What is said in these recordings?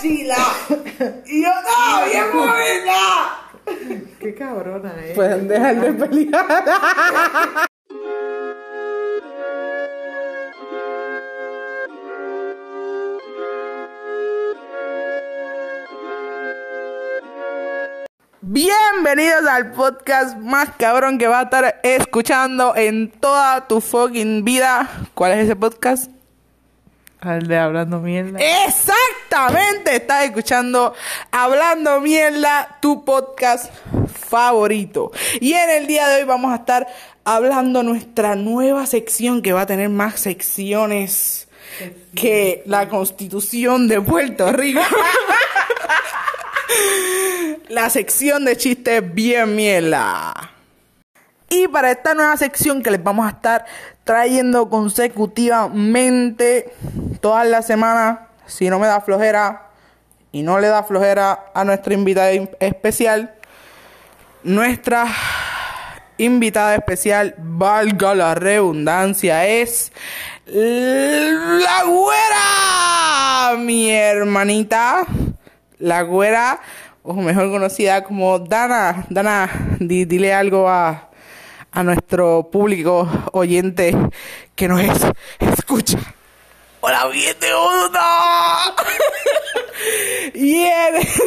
mochila. Y yo estaba bien movida. Qué cabrona, eh. Pueden dejar de pelear. Bienvenidos al podcast más cabrón que va a estar escuchando en toda tu fucking vida. ¿Cuál es ese podcast? Al de hablando mierda. Estás escuchando Hablando Mierda, tu podcast favorito. Y en el día de hoy vamos a estar hablando nuestra nueva sección que va a tener más secciones que la Constitución de Puerto Rico. la sección de chistes bien mierda. Y para esta nueva sección que les vamos a estar trayendo consecutivamente todas las semanas, si no me da flojera y no le da flojera a nuestra invitada especial, nuestra invitada especial, valga la redundancia, es la güera, mi hermanita, la güera, o mejor conocida como Dana. Dana, di- dile algo a, a nuestro público oyente que nos es, escucha. Hola, bien de onda. y eres...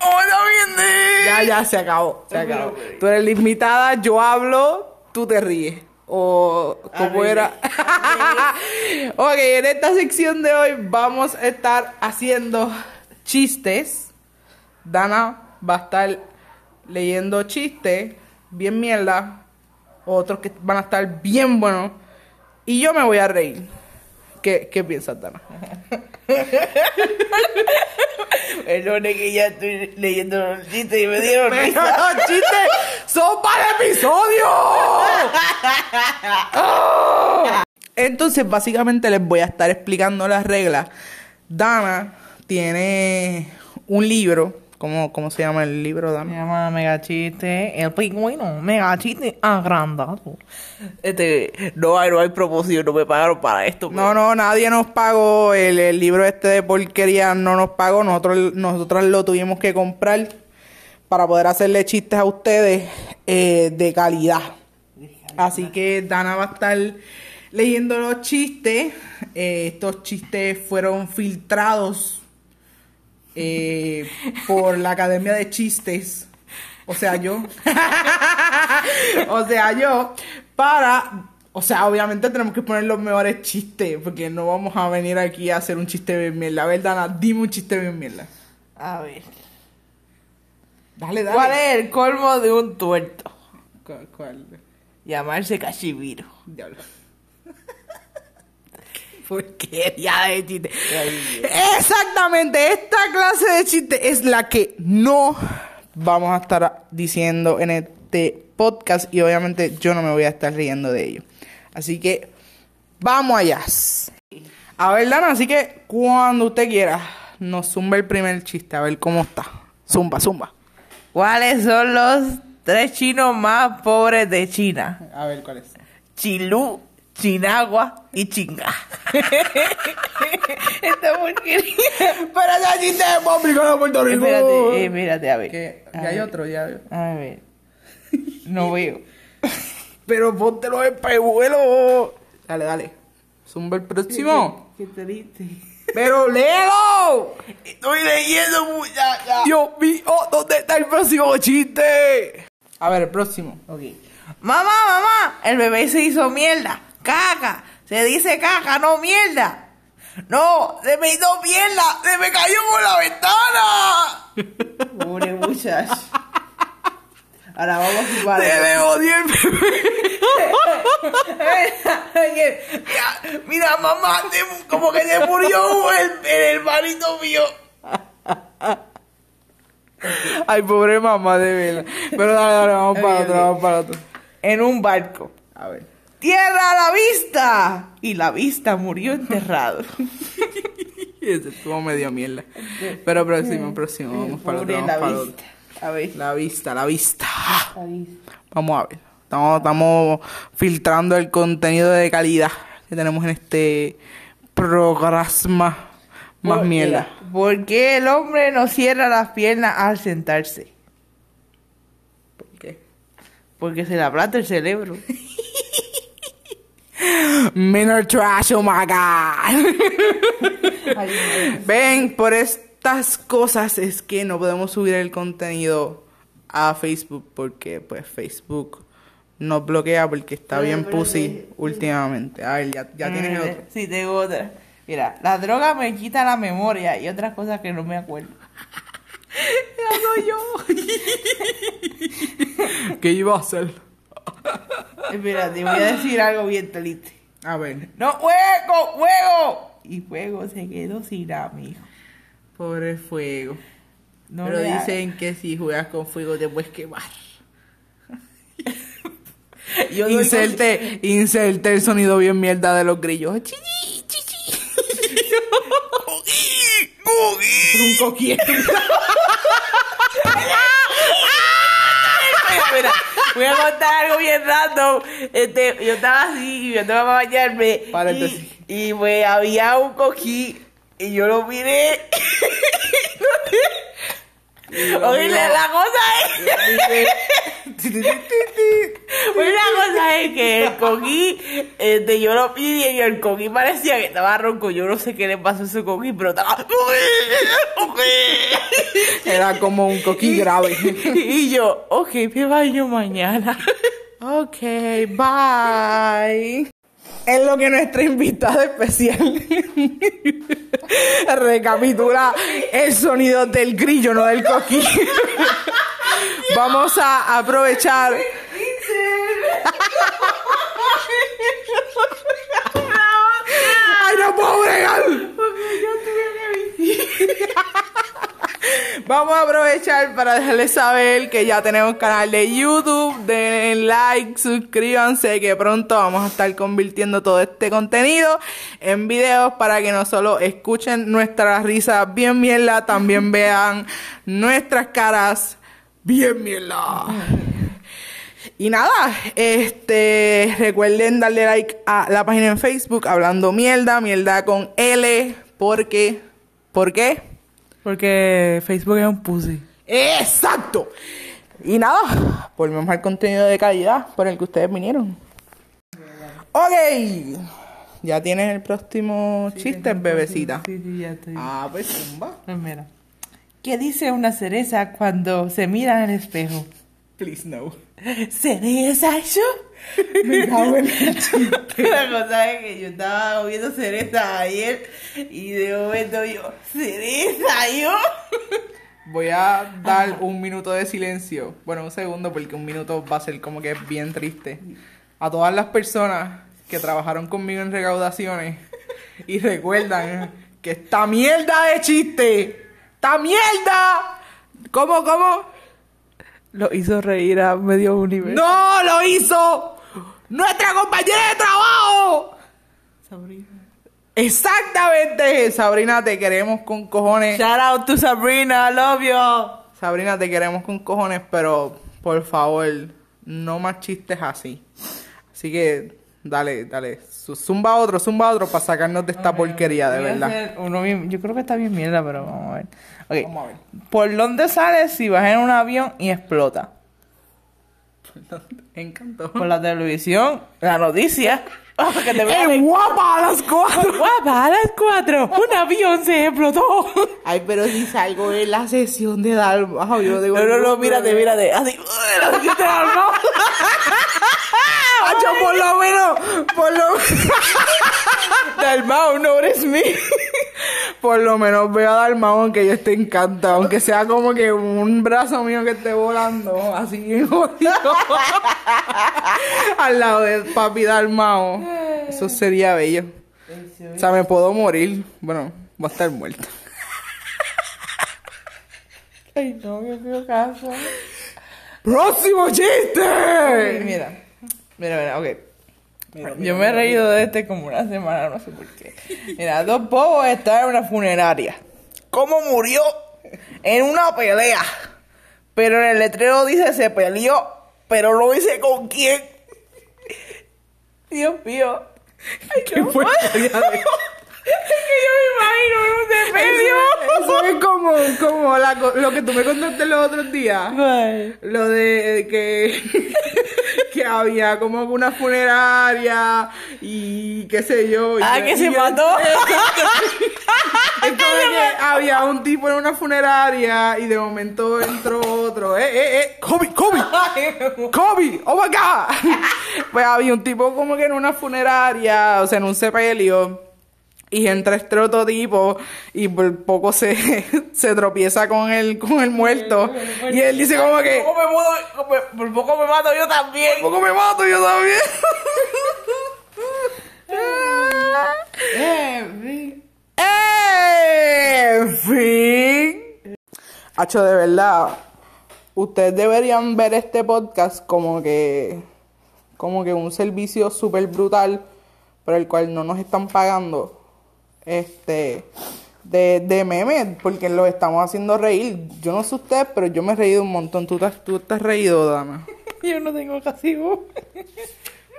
Hola, bien de... Ya, ya, se acabó, se acabó. Tú eres la invitada, yo hablo, tú te ríes. O como era. ok, en esta sección de hoy vamos a estar haciendo chistes. Dana va a estar leyendo chistes, bien mierda. Otros que van a estar bien buenos. Y yo me voy a reír. ¿Qué, qué piensas, Dana? Perdón, es que ya estoy leyendo los chistes y me dieron risa. los chistes son para el episodio. Ah. Entonces, básicamente les voy a estar explicando las reglas. Dana tiene un libro. ¿Cómo, cómo se llama el libro, Se Dana? llama Mega Chiste, el pingüino, Mega Chiste agrandado. Este, no hay, no hay promoción, no me pagaron para esto. No, no, nadie nos pagó. El, el libro este de porquería no nos pagó. Nosotros, nosotros lo tuvimos que comprar para poder hacerle chistes a ustedes eh, de calidad. Así que Dana va a estar leyendo los chistes. Eh, estos chistes fueron filtrados eh, por la Academia de Chistes. O sea, yo. o sea, yo. Para. O sea, obviamente tenemos que poner los mejores chistes. Porque no vamos a venir aquí a hacer un chiste bien mierda. A ver, Dana, dime un chiste bien mierda. A ver. Dale, dale. ¿Cuál es el colmo de un tuerto? ¿Cuál? cuál? Llamarse Cachimiro. Diablo. Porquería de chiste. Exactamente, esta clase de chiste es la que no vamos a estar diciendo en este podcast y obviamente yo no me voy a estar riendo de ello. Así que vamos allá. A ver, Dana, así que cuando usted quiera, nos zumba el primer chiste, a ver cómo está. Zumba, zumba. ¿Cuáles son los tres chinos más pobres de China? A ver cuál es. Chilú, Chinagua y Chinga. Esta porquería. Pero ese chiste público de Puerto Rico. Espérate, eh, espérate, a ver. Que hay ver, otro, ya otro. A ver. No veo. Pero póntelo en pehuelo. Dale, dale. Zumba el próximo. Qué triste. Pero léelo. Estoy leyendo muchacha. Dios mío, ¿dónde está el próximo chiste? A ver, el próximo. Ok. Mamá, mamá, el bebé se hizo mierda. Caca. Se dice caca, no mierda. No, se me hizo mierda. Se me cayó por la ventana. Pobre muchacho. Ahora vamos a jugar. Se me odió el bebé. Mira, mamá, como que se murió el, el hermanito mío. Ay, pobre mamá, de verdad. Pero dale, dale, vamos para otro, vamos para otro. En un barco. A ver. ¡Tierra a la vista! Y la vista murió enterrado. Ese estuvo medio mierda. Pero próximo, próximo. Vamos para otro, vamos la para vista. otro. A ver. La vista, la vista. Vamos a ver. Estamos, estamos filtrando el contenido de calidad que tenemos en este programa Más Por- mierda. ¿Por qué el hombre no cierra las piernas al sentarse? ¿Por qué? Porque se le aplata el cerebro. Minor trash, oh my god. Ven, por estas cosas es que no podemos subir el contenido a Facebook porque pues Facebook nos bloquea porque está Pero, bien pero, pussy pero, últimamente. A ver, ya, ya tienes el otro. Sí, tengo otra. Mira, la droga me quita la memoria y otras cosas que no me acuerdo. ¿Qué iba a hacer? Espera, te voy a decir algo bien triste. A ver, ¡No juego! ¡Juego! Y fuego se quedó sin amigo. pobre fuego. No Pero hagas. dicen que si juegas con fuego te puedes quemar. Yo Inserte, inserte el sonido bien mierda de los grillos. Chichi, chichi. Un coquí. Mira, mira, voy a contar algo bien random. Este, yo estaba así y yo estaba para bañarme. Paréntesis. Y, y pues había un coquí y yo lo miré. Oye, la cosa es. La cosa es que el coquí, este, yo lo vi y el coquí parecía que estaba ronco. Yo no sé qué le pasó a ese coquí, pero estaba. Era como un coquí grave. Y yo, ok, me baño mañana. Ok, bye. En lo que nuestra invitada especial recapitula el sonido del grillo, no del coquí. Vamos a aprovechar. ¡Ay, no puedo bregar! Vamos a aprovechar para dejarles saber que ya tenemos canal de YouTube. Den like, suscríbanse, que pronto vamos a estar convirtiendo todo este contenido en videos para que no solo escuchen nuestras risas bien mierda, también vean nuestras caras bien mierda. Y nada, este, recuerden darle like a la página en Facebook, hablando mierda, mierda con L, porque, ¿por qué? Porque Facebook es un pussy. ¡Exacto! Y nada, volvemos al contenido de calidad por el que ustedes vinieron. Ok, ya tienes el próximo chiste, bebecita. Sí, sí, ya estoy. Ah, pues zumba. Pues mira. ¿Qué dice una cereza cuando se mira en el espejo? Please no. ¿Cereza yo? Me cago en el chiste. La cosa es que yo estaba viendo cereza ayer y de momento yo, ¿cereza yo? Voy a dar un minuto de silencio. Bueno, un segundo, porque un minuto va a ser como que bien triste. A todas las personas que trabajaron conmigo en recaudaciones y recuerdan que esta mierda de chiste, esta mierda, ¿cómo, cómo? Lo hizo reír a medio universo. ¡No lo hizo! ¡Nuestra compañera de trabajo! Sabrina. Exactamente, Sabrina, te queremos con cojones. Shout out to Sabrina, love you. Sabrina, te queremos con cojones, pero por favor, no más chistes así. Así que dale, dale, zumba otro, zumba otro para sacarnos de esta porquería, de verdad. uno bien- yo creo que está bien mierda, pero vamos a ver. Ok. Vamos a ver. ¿Por dónde sales si vas en un avión y explota? Encantó. Por la televisión, la noticia. Ah, que te vean ¡Es en- guapa a las cuatro! Guapa, a las cuatro, un avión se explotó. Ay, pero si salgo en la sesión de Dalmau, yo digo... No, no, no, mírate, mírate. Así, que te armó. Hacho, por lo menos, por lo Dalmau, no eres mí. Por lo menos veo a Dalmau aunque yo esté encantado, aunque sea como que un brazo mío que esté volando, así bien jodido. Al lado de papi Dalmau. Eso sería bello. O sea, me puedo morir. Bueno, voy a estar muerta. Ay, no, me veo caso. ¡Próximo chiste! Mira, mira, mira, ok. Yo me he reído de este como una semana, no sé por qué. Mira, dos bobos están en una funeraria. ¿Cómo murió? En una pelea. Pero en el letrero dice se peleó, pero no dice con quién. Dios mío. Ay, ¿Qué no fue? Es que yo me imagino en un como la co- lo que tú me contaste los otros días. Lo de eh, que, que había como una funeraria y qué sé yo. y Ah, que se mató. Que había un tipo en una funeraria y de momento entró otro. ¡Eh, eh, eh! ¡Kobe, Kobe! ¡Kobe! ¡Oh my God! Pues había un tipo como que en una funeraria, o sea, en un sepelio. Y entra este otro tipo y por poco se, se tropieza con el, con el muerto. Y él dice como que... Por poco me mudo- por- por poco me mato yo también. Por poco me mato yo también. En fin. Hacho, de verdad. Ustedes deberían ver este podcast como que. Como que un servicio súper brutal. Por el cual no nos están pagando. Este. De, de memes. Porque los estamos haciendo reír. Yo no sé ustedes, pero yo me he reído un montón. ¿Tú te, tú te has reído, Dana? Yo no tengo casi voz.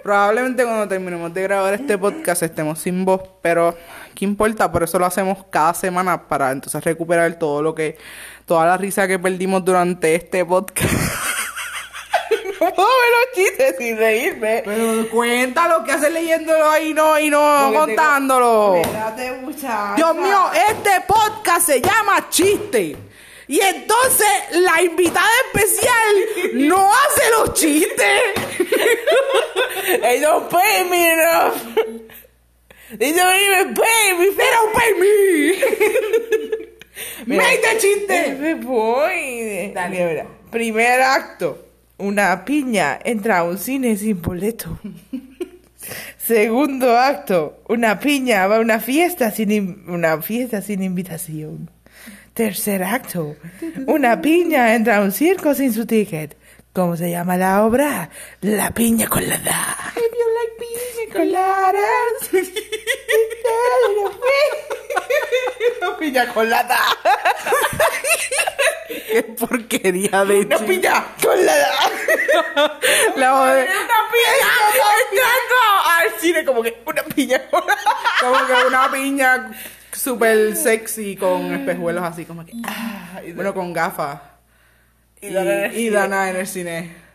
Probablemente cuando terminemos de grabar este podcast estemos sin voz, pero ¿qué importa? Por eso lo hacemos cada semana para entonces recuperar todo lo que, toda la risa que perdimos durante este podcast. Los chistes sin reírme. Pero cuéntalo, que haces leyéndolo ahí no y no Porque contándolo. tengo-. Dios mío, este podcast se llama Chiste. Y entonces la invitada especial no hace los chistes. They don't pay me enough. They don't even pay me. They don't pay me. Make the chiste. Me voy. Dale, mira. Primer acto. Una piña entra a un cine sin boleto. Segundo acto. Una piña va a una fiesta sin in- una fiesta sin invitación. Tercer acto. Una piña entra a un circo sin su ticket. ¿Cómo se llama la obra? La piña colada. If you like piña coladas. La piña colada. Qué porquería de Una piña colada. La joder- Una piña entrando al cine como que una piña colada. como que una piña súper sexy con espejuelos así como que ah, bueno con gafas y, Y Dana en el cine.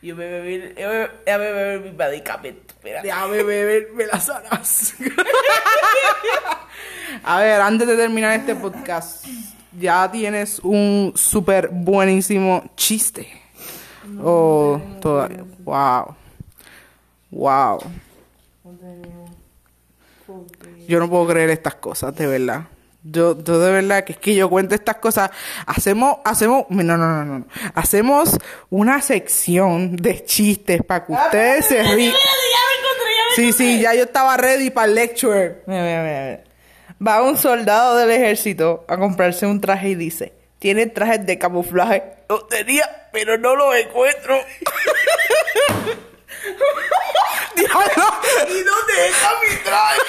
Yo me me bebí mi medicamento. Espera. déjame beberme las alas a ver antes de terminar este podcast ya tienes un súper buenísimo chiste o todavía wow wow Yo no puedo creer estas cosas, de verdad. Yo, yo de verdad que es que yo cuento estas cosas. Hacemos, hacemos, no, no, no, no. Hacemos una sección de chistes para que ustedes se rían. Sí, sí, ya yo estaba ready para el lecture. Mira, mira, mira, mira. Va un soldado del ejército a comprarse un traje y dice, ¿tiene trajes de camuflaje? Lo tenía, pero no lo encuentro. ¿Y dónde está mi traje?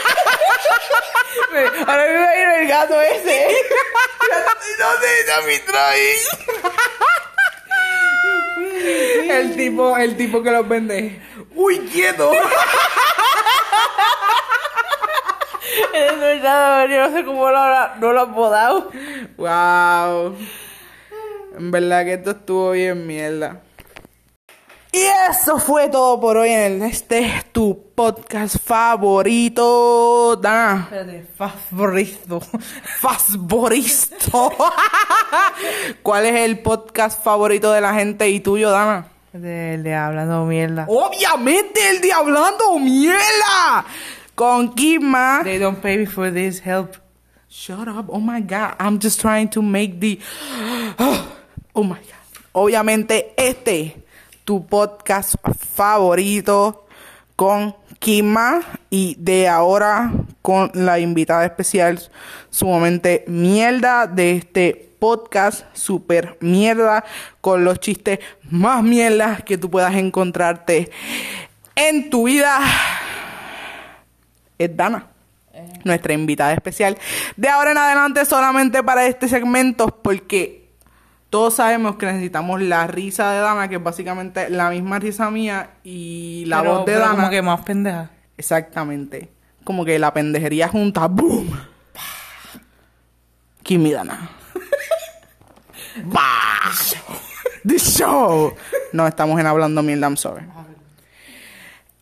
Ahora me va a ir el gato ese. ¿Y dónde está mi traje? El tipo, el tipo que los vende. Uy, quieto. Es verdad, yo no sé cómo lo, no lo han podado. Wow. En verdad que esto estuvo bien mierda. Y eso fue todo por hoy en el, este es tu podcast favorito. Dana. Espérate, favorito. Favorito. ¿Cuál es el podcast favorito de la gente y tuyo, Dana? De, de hablando mierda. Obviamente el de Hablando Mierda. Con Kima. They don't pay me for this help. Shut up. Oh my God. I'm just trying to make the. Oh my God. Obviamente, este, tu podcast favorito con Kima y de ahora con la invitada especial sumamente mierda de este podcast super mierda con los chistes más mierdas que tú puedas encontrarte en tu vida es Dana, nuestra invitada especial. De ahora en adelante solamente para este segmento, porque todos sabemos que necesitamos la risa de Dana, que es básicamente la misma risa mía, y la Pero- voz de pero Dana. como que más pendeja. Exactamente. Como que la pendejería junta. ¡Boom! Kimi Dana. Bash. The show. No, estamos en Hablando Mierda, I'm sorry.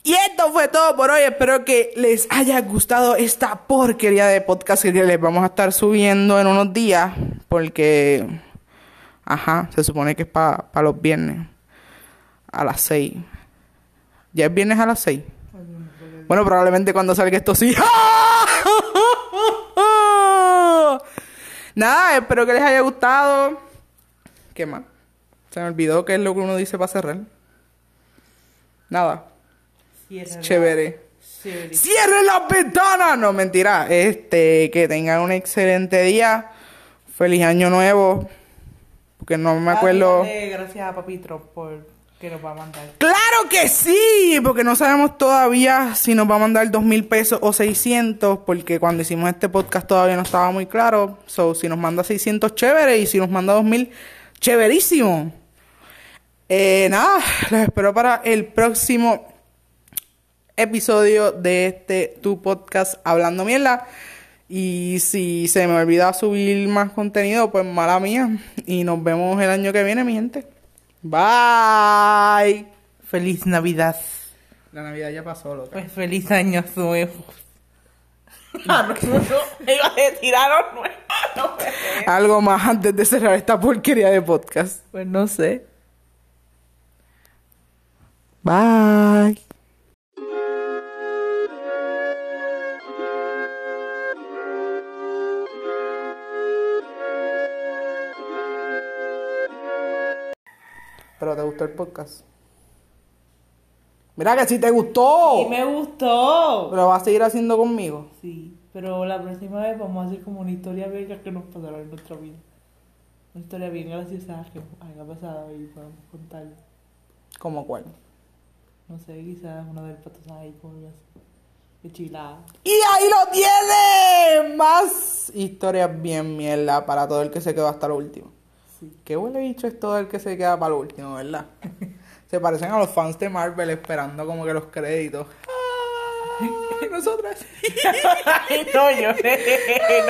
Y esto fue todo por hoy. Espero que les haya gustado esta porquería de podcast que les vamos a estar subiendo en unos días. Porque, ajá, se supone que es para los viernes. A las 6. ¿Ya es viernes a las 6? Bueno, probablemente cuando salga esto sí. Nada, espero que les haya gustado. ¿Qué más? Se me olvidó qué es lo que uno dice para cerrar. Nada. Chévere. ¡Cierre la ventana! No, mentira. Este, que tengan un excelente día. Feliz año nuevo. Porque no me acuerdo. Gracias a Papitro por que nos va a mandar. ¡Claro que sí! Porque no sabemos todavía si nos va a mandar dos mil pesos o 600. Porque cuando hicimos este podcast todavía no estaba muy claro. So, si nos manda 600, chévere. Y si nos manda dos mil, chéverísimo. Eh, nada, los espero para el próximo episodio de este tu podcast Hablando Mierda. Y si se me olvida subir más contenido, pues mala mía. Y nos vemos el año que viene, mi gente. Bye. Feliz Navidad. La Navidad ya pasó, loca. Pues feliz año nuevo. Ah, no, no, Algo más antes de cerrar esta porquería de podcast. Pues no sé. Bye. Gustó el podcast. Mira que si te gustó. Y me gustó. Pero vas a seguir haciendo conmigo. Sí, pero la próxima vez vamos a hacer como una historia bella que nos pasará en nuestra vida. Una historia bien graciosa que haya pasado y podemos contar. ¿Cómo cuál? No sé, quizás una del pato ahí con así. Qué chilada. Y ahí lo tiene. Más historias bien mierda para todo el que se quedó hasta lo último. Sí. Qué huele bicho es todo el que se queda para lo último, ¿verdad? se parecen a los fans de Marvel esperando como que los créditos. ¡Ah! Nosotras. No lloré. No